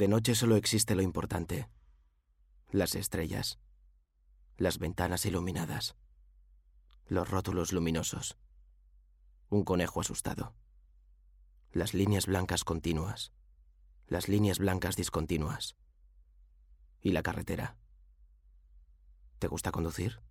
De noche solo existe lo importante. Las estrellas. Las ventanas iluminadas. Los rótulos luminosos. Un conejo asustado. Las líneas blancas continuas. Las líneas blancas discontinuas. Y la carretera. ¿Te gusta conducir?